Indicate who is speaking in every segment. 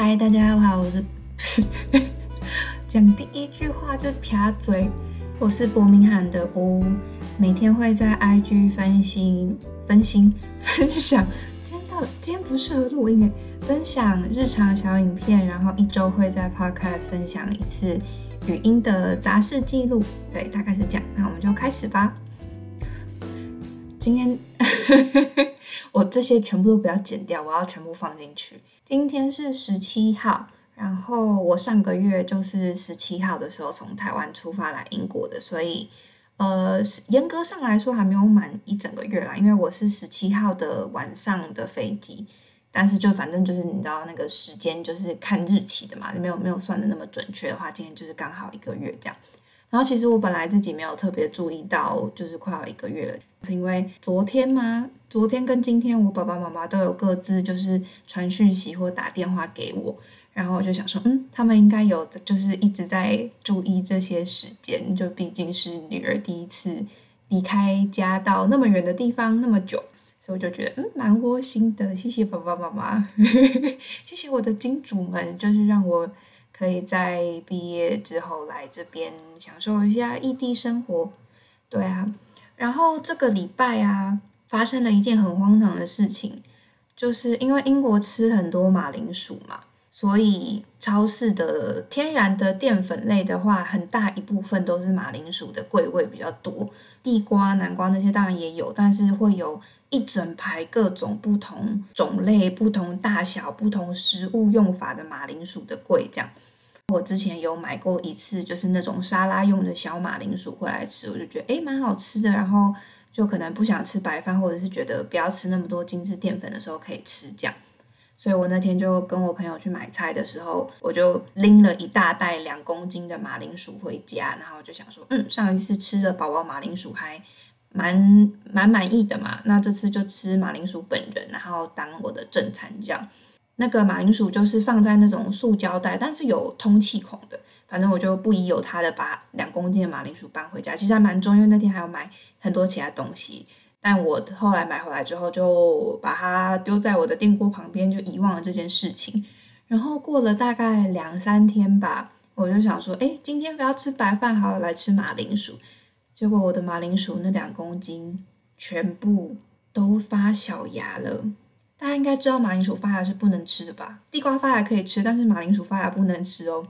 Speaker 1: 嗨，大家好，我是 讲第一句话就撇嘴，我是伯明翰的屋，每天会在 IG 分析、分析、分享。今天到今天不适合录音诶，分享日常小影片，然后一周会在 Podcast 分享一次语音的杂事记录。对，大概是这样。那我们就开始吧。今天 我这些全部都不要剪掉，我要全部放进去。今天是十七号，然后我上个月就是十七号的时候从台湾出发来英国的，所以呃，严格上来说还没有满一整个月啦，因为我是十七号的晚上的飞机，但是就反正就是你知道那个时间就是看日期的嘛，没有没有算的那么准确的话，今天就是刚好一个月这样。然后其实我本来自己没有特别注意到，就是快要一个月了，是因为昨天吗？昨天跟今天，我爸爸妈妈都有各自就是传讯息或打电话给我，然后我就想说，嗯，他们应该有就是一直在注意这些时间，就毕竟是女儿第一次离开家到那么远的地方那么久，所以我就觉得嗯蛮窝心的，谢谢爸爸妈妈，谢谢我的金主们，就是让我可以在毕业之后来这边享受一下异地生活，对啊，然后这个礼拜啊。发生了一件很荒唐的事情，就是因为英国吃很多马铃薯嘛，所以超市的天然的淀粉类的话，很大一部分都是马铃薯的贵味比较多。地瓜、南瓜那些当然也有，但是会有一整排各种不同种类、不同大小、不同食物用法的马铃薯的贵这样。我之前有买过一次，就是那种沙拉用的小马铃薯回来吃，我就觉得诶蛮好吃的，然后。就可能不想吃白饭，或者是觉得不要吃那么多精致淀粉的时候，可以吃这样。所以我那天就跟我朋友去买菜的时候，我就拎了一大袋两公斤的马铃薯回家，然后就想说，嗯，上一次吃的宝宝马铃薯还蛮蛮满意的嘛，那这次就吃马铃薯本人，然后当我的正餐这样。那个马铃薯就是放在那种塑胶袋，但是有通气孔的。反正我就不疑有他的把两公斤的马铃薯搬回家，其实还蛮重，因为那天还要买很多其他东西。但我后来买回来之后，就把它丢在我的电锅旁边，就遗忘了这件事情。然后过了大概两三天吧，我就想说，哎，今天不要吃白饭，好来吃马铃薯。结果我的马铃薯那两公斤全部都发小芽了。大家应该知道马铃薯发芽是不能吃的吧？地瓜发芽可以吃，但是马铃薯发芽不能吃哦。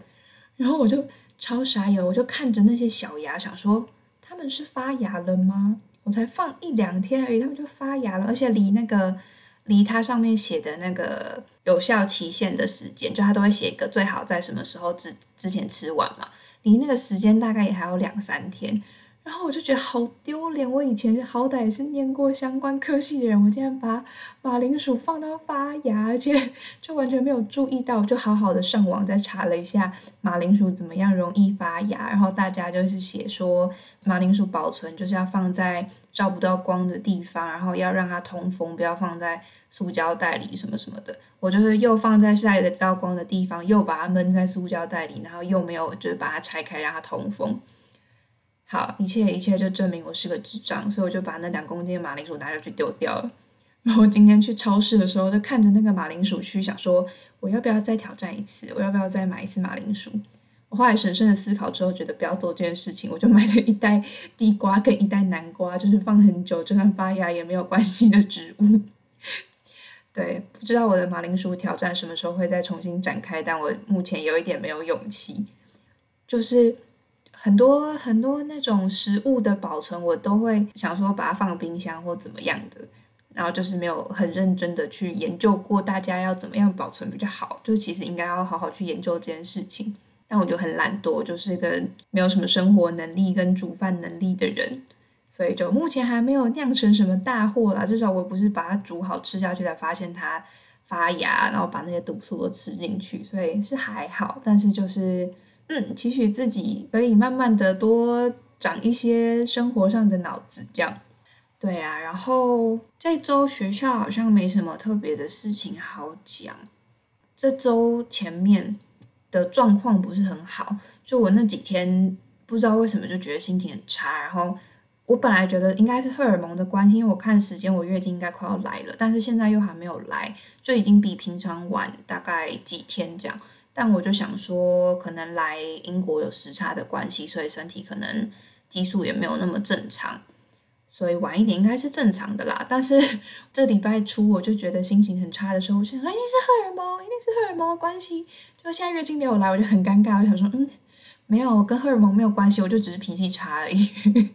Speaker 1: 然后我就超傻眼，我就看着那些小芽，想说他们是发芽了吗？我才放一两天而已，他们就发芽了，而且离那个离它上面写的那个有效期限的时间，就它都会写一个最好在什么时候之之前吃完嘛，离那个时间大概也还有两三天。然后我就觉得好丢脸，我以前好歹是念过相关科系的人，我竟然把马铃薯放到发芽，而且就完全没有注意到，就好好的上网再查了一下马铃薯怎么样容易发芽，然后大家就是写说马铃薯保存就是要放在照不到光的地方，然后要让它通风，不要放在塑胶袋里什么什么的。我就是又放在晒得到光的地方，又把它闷在塑胶袋里，然后又没有就是把它拆开让它通风。好，一切一切就证明我是个智障，所以我就把那两公斤的马铃薯拿出去丢掉了。然后今天去超市的时候，就看着那个马铃薯区，想说我要不要再挑战一次？我要不要再买一次马铃薯？我后来审慎的思考之后，觉得不要做这件事情，我就买了一袋地瓜跟一袋南瓜，就是放很久就算发芽也没有关系的植物。对，不知道我的马铃薯挑战什么时候会再重新展开，但我目前有一点没有勇气，就是。很多很多那种食物的保存，我都会想说把它放冰箱或怎么样的，然后就是没有很认真的去研究过大家要怎么样保存比较好，就其实应该要好好去研究这件事情。但我就很懒惰，就是一个没有什么生活能力跟煮饭能力的人，所以就目前还没有酿成什么大祸啦。至少我不是把它煮好吃下去才发现它发芽，然后把那些毒素都吃进去，所以是还好。但是就是。嗯，期许自己可以慢慢的多长一些生活上的脑子，这样。对啊，然后这周学校好像没什么特别的事情好讲。这周前面的状况不是很好，就我那几天不知道为什么就觉得心情很差，然后我本来觉得应该是荷尔蒙的关系，因为我看时间，我月经应该快要来了，但是现在又还没有来，就已经比平常晚大概几天这样。但我就想说，可能来英国有时差的关系，所以身体可能激素也没有那么正常，所以晚一点应该是正常的啦。但是 这礼拜初我就觉得心情很差的时候，我想说一定是荷尔蒙，一定是荷尔蒙的关系。就现在月经没有来，我就很尴尬，我想说，嗯，没有跟荷尔蒙没有关系，我就只是脾气差而已。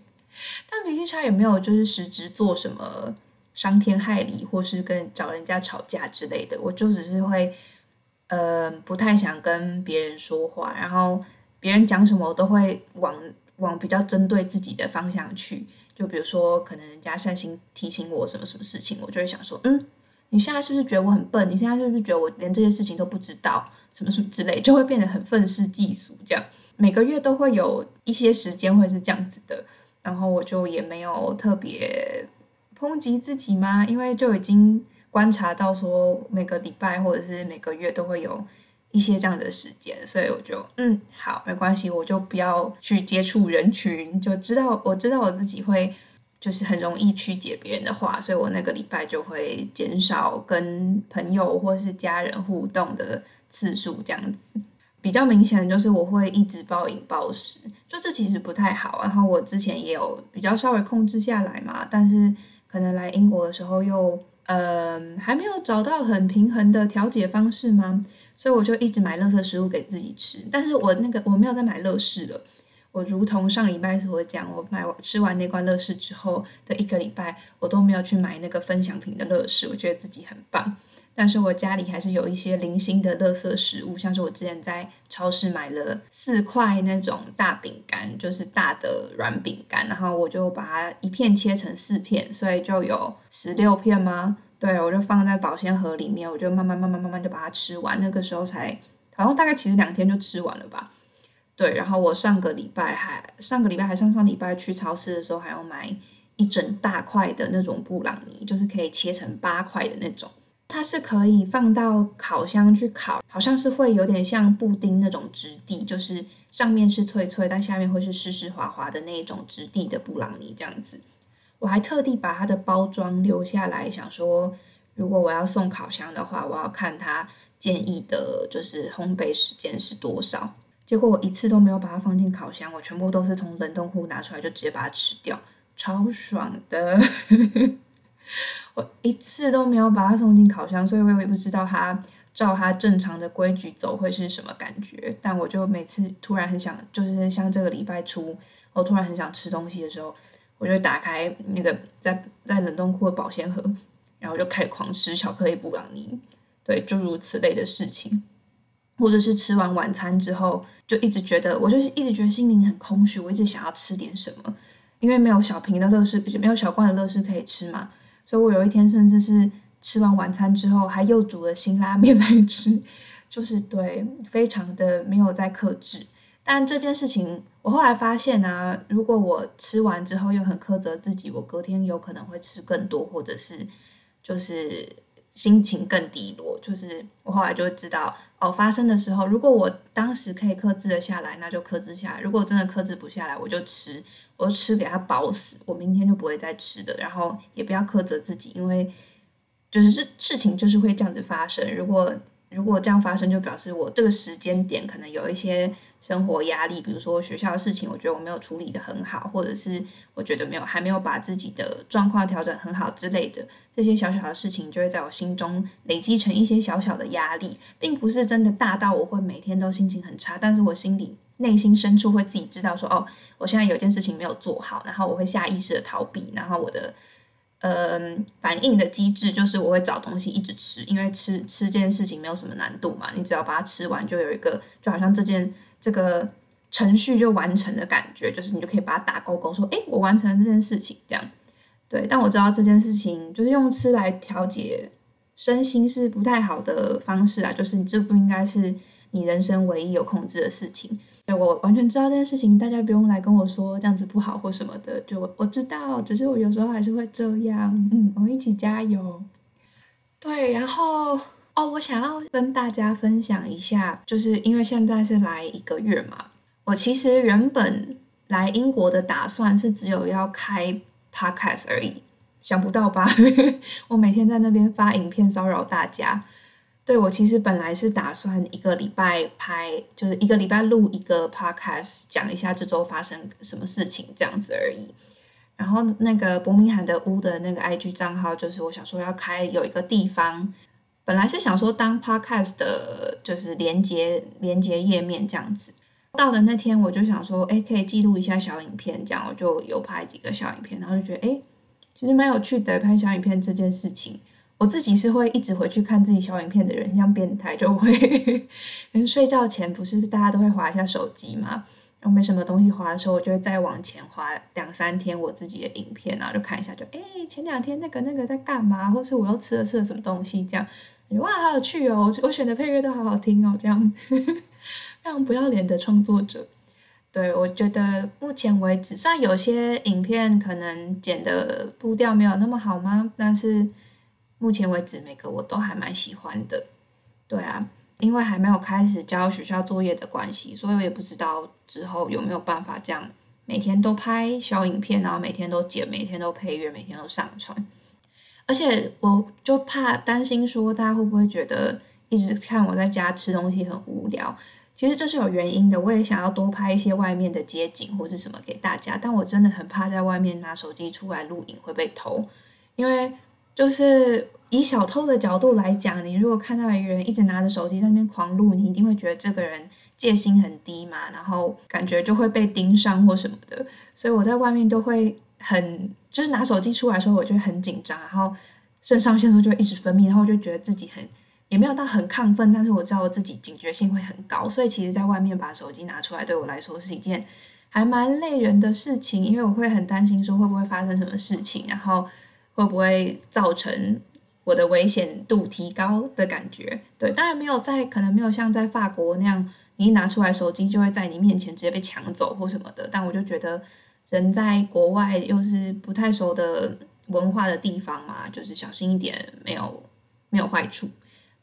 Speaker 1: 但脾气差也没有就是实质做什么伤天害理，或是跟找人家吵架之类的，我就只是会，呃，不太想跟别人说话，然后别人讲什么我都会往往比较针对自己的方向去，就比如说可能人家善心提醒我什么什么事情，我就会想说，嗯，你现在是不是觉得我很笨？你现在是不是觉得我连这些事情都不知道？什么什么之类，就会变得很愤世嫉俗，这样每个月都会有一些时间会是这样子的。然后我就也没有特别抨击自己嘛，因为就已经观察到说每个礼拜或者是每个月都会有一些这样的时间，所以我就嗯好没关系，我就不要去接触人群，就知道我知道我自己会就是很容易曲解别人的话，所以我那个礼拜就会减少跟朋友或是家人互动的次数，这样子。比较明显的就是我会一直暴饮暴食，就这其实不太好。然后我之前也有比较稍微控制下来嘛，但是可能来英国的时候又呃还没有找到很平衡的调节方式吗？所以我就一直买乐色食物给自己吃。但是我那个我没有再买乐事了。我如同上礼拜所讲，我买吃完那罐乐事之后的一个礼拜，我都没有去买那个分享品的乐事，我觉得自己很棒。但是我家里还是有一些零星的垃圾食物，像是我之前在超市买了四块那种大饼干，就是大的软饼干，然后我就把它一片切成四片，所以就有十六片吗？对，我就放在保鲜盒里面，我就慢慢慢慢慢慢就把它吃完。那个时候才好像大概其实两天就吃完了吧。对，然后我上个礼拜还上个礼拜还上上礼拜去超市的时候，还要买一整大块的那种布朗尼，就是可以切成八块的那种。它是可以放到烤箱去烤，好像是会有点像布丁那种质地，就是上面是脆脆，但下面会是湿湿滑滑的那种质地的布朗尼这样子。我还特地把它的包装留下来，想说如果我要送烤箱的话，我要看它建议的就是烘焙时间是多少。结果我一次都没有把它放进烤箱，我全部都是从冷冻库拿出来就直接把它吃掉，超爽的。我一次都没有把它送进烤箱，所以我也不知道它照它正常的规矩走会是什么感觉。但我就每次突然很想，就是像这个礼拜初，我突然很想吃东西的时候，我就打开那个在在冷冻库的保鲜盒，然后就开始狂吃巧克力布朗尼，对，诸如此类的事情。或者是吃完晚餐之后，就一直觉得，我就是一直觉得心灵很空虚，我一直想要吃点什么，因为没有小瓶的乐事，没有小罐的乐事可以吃嘛。所以我有一天甚至是吃完晚餐之后，还又煮了辛拉面来吃，就是对，非常的没有在克制。但这件事情，我后来发现呢，如果我吃完之后又很苛责自己，我隔天有可能会吃更多，或者是就是心情更低落。就是我后来就知道，哦，发生的时候，如果我当时可以克制的下来，那就克制下来；如果真的克制不下来，我就吃。我就吃给他饱死，我明天就不会再吃的。然后也不要苛责自己，因为就是事事情就是会这样子发生。如果如果这样发生，就表示我这个时间点可能有一些生活压力，比如说学校的事情，我觉得我没有处理的很好，或者是我觉得没有还没有把自己的状况调整很好之类的，这些小小的事情就会在我心中累积成一些小小的压力，并不是真的大到我会每天都心情很差，但是我心里内心深处会自己知道说哦。我现在有件事情没有做好，然后我会下意识的逃避，然后我的嗯反应的机制就是我会找东西一直吃，因为吃吃这件事情没有什么难度嘛，你只要把它吃完，就有一个就好像这件这个程序就完成的感觉，就是你就可以把它打勾勾，说哎我完成了这件事情，这样对。但我知道这件事情就是用吃来调节身心是不太好的方式啊，就是你这不应该是你人生唯一有控制的事情。对我完全知道这件事情，大家不用来跟我说这样子不好或什么的。就我知道，只是我有时候还是会这样。嗯，我们一起加油。对，然后哦，我想要跟大家分享一下，就是因为现在是来一个月嘛，我其实原本来英国的打算是只有要开 podcast 而已，想不到吧？我每天在那边发影片骚扰大家。对我其实本来是打算一个礼拜拍，就是一个礼拜录一个 podcast，讲一下这周发生什么事情这样子而已。然后那个伯明翰的屋的那个 IG 账号，就是我想说要开有一个地方，本来是想说当 podcast 的，就是连接连接页面这样子。到的那天我就想说，哎，可以记录一下小影片，这样我就有拍几个小影片，然后就觉得，哎，其实蛮有趣的，拍小影片这件事情。我自己是会一直回去看自己小影片的人，像变态就会，跟睡觉前不是大家都会划一下手机嘛，然后没什么东西划的时候，我就会再往前划两三天我自己的影片，然后就看一下，就哎前两天那个那个在干嘛，或是我又吃了吃了什么东西，这样哇好有趣哦，我选的配乐都好好听哦，这样 非常不要脸的创作者。对，我觉得目前为止，虽然有些影片可能剪的步调没有那么好吗，但是。目前为止，每个我都还蛮喜欢的。对啊，因为还没有开始交学校作业的关系，所以我也不知道之后有没有办法这样每天都拍小影片，然后每天都剪，每天都配乐，每天都上传。而且我就怕担心说大家会不会觉得一直看我在家吃东西很无聊。其实这是有原因的，我也想要多拍一些外面的街景或是什么给大家，但我真的很怕在外面拿手机出来录影会被偷，因为。就是以小偷的角度来讲，你如果看到一个人一直拿着手机在那边狂录，你一定会觉得这个人戒心很低嘛，然后感觉就会被盯上或什么的。所以我在外面都会很，就是拿手机出来的时候，我就会很紧张，然后肾上腺素就会一直分泌，然后就觉得自己很也没有到很亢奋，但是我知道我自己警觉性会很高，所以其实在外面把手机拿出来对我来说是一件还蛮累人的事情，因为我会很担心说会不会发生什么事情，然后。会不会造成我的危险度提高的感觉？对，当然没有在，可能没有像在法国那样，你一拿出来手机就会在你面前直接被抢走或什么的。但我就觉得，人在国外又是不太熟的文化的地方嘛，就是小心一点，没有没有坏处。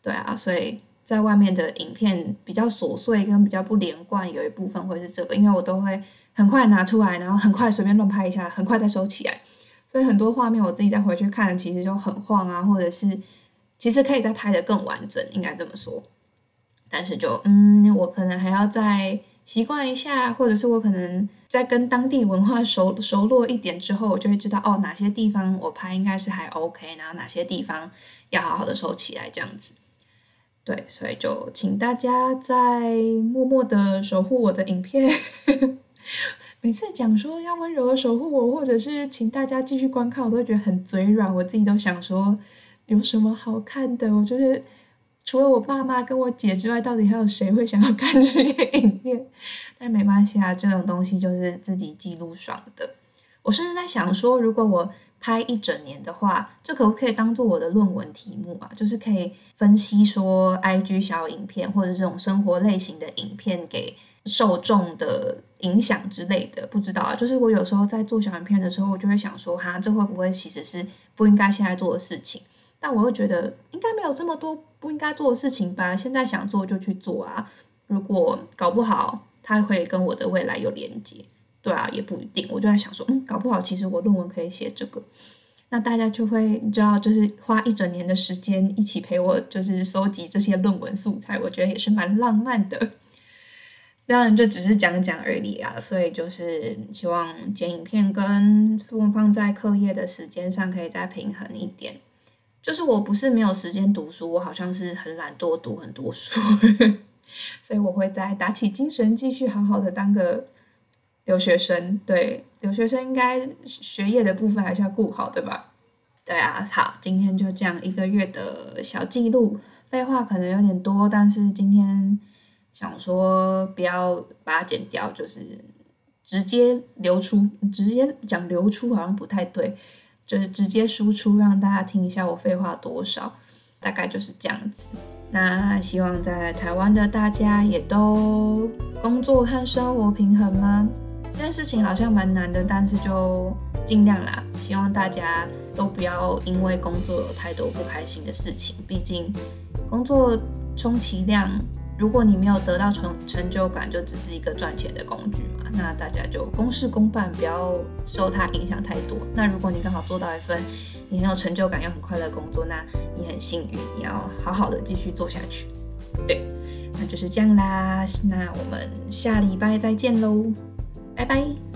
Speaker 1: 对啊，所以在外面的影片比较琐碎跟比较不连贯，有一部分会是这个，因为我都会很快拿出来，然后很快随便乱拍一下，很快再收起来。所以很多画面我自己再回去看，其实就很晃啊，或者是其实可以再拍的更完整，应该这么说。但是就嗯，我可能还要再习惯一下，或者是我可能在跟当地文化熟熟络一点之后，我就会知道哦，哪些地方我拍应该是还 OK，然后哪些地方要好好的收起来这样子。对，所以就请大家在默默的守护我的影片。每次讲说要温柔的守护我，或者是请大家继续观看，我都觉得很嘴软。我自己都想说，有什么好看的？我就是除了我爸妈跟我姐之外，到底还有谁会想要看这些影片？但没关系啊，这种东西就是自己记录爽的。我甚至在想说，如果我拍一整年的话，这可不可以当做我的论文题目啊？就是可以分析说，IG 小影片或者这种生活类型的影片给。受众的影响之类的，不知道啊。就是我有时候在做小影片的时候，我就会想说，哈，这会不会其实是不应该现在做的事情？但我又觉得应该没有这么多不应该做的事情吧。现在想做就去做啊。如果搞不好，它会跟我的未来有连接，对啊，也不一定。我就在想说，嗯，搞不好其实我论文可以写这个，那大家就会你知道，就是花一整年的时间一起陪我，就是搜集这些论文素材，我觉得也是蛮浪漫的。当然，就只是讲讲而已啊，所以就是希望剪影片跟放放在课业的时间上可以再平衡一点。就是我不是没有时间读书，我好像是很懒惰读很多书，所以我会再打起精神继续好好的当个留学生。对，留学生应该学业的部分还是要顾好，对吧？对啊，好，今天就这样一个月的小记录，废话可能有点多，但是今天。想说不要把它剪掉，就是直接流出，直接讲流出好像不太对，就是直接输出让大家听一下我废话多少，大概就是这样子。那希望在台湾的大家也都工作和生活平衡吗？这件事情好像蛮难的，但是就尽量啦。希望大家都不要因为工作有太多不开心的事情，毕竟工作充其量。如果你没有得到成成就感，就只是一个赚钱的工具嘛。那大家就公事公办，不要受它影响太多。那如果你刚好做到一份你很有成就感又很快乐的工作，那你很幸运，你要好好的继续做下去。对，那就是这样啦。那我们下礼拜再见喽，拜拜。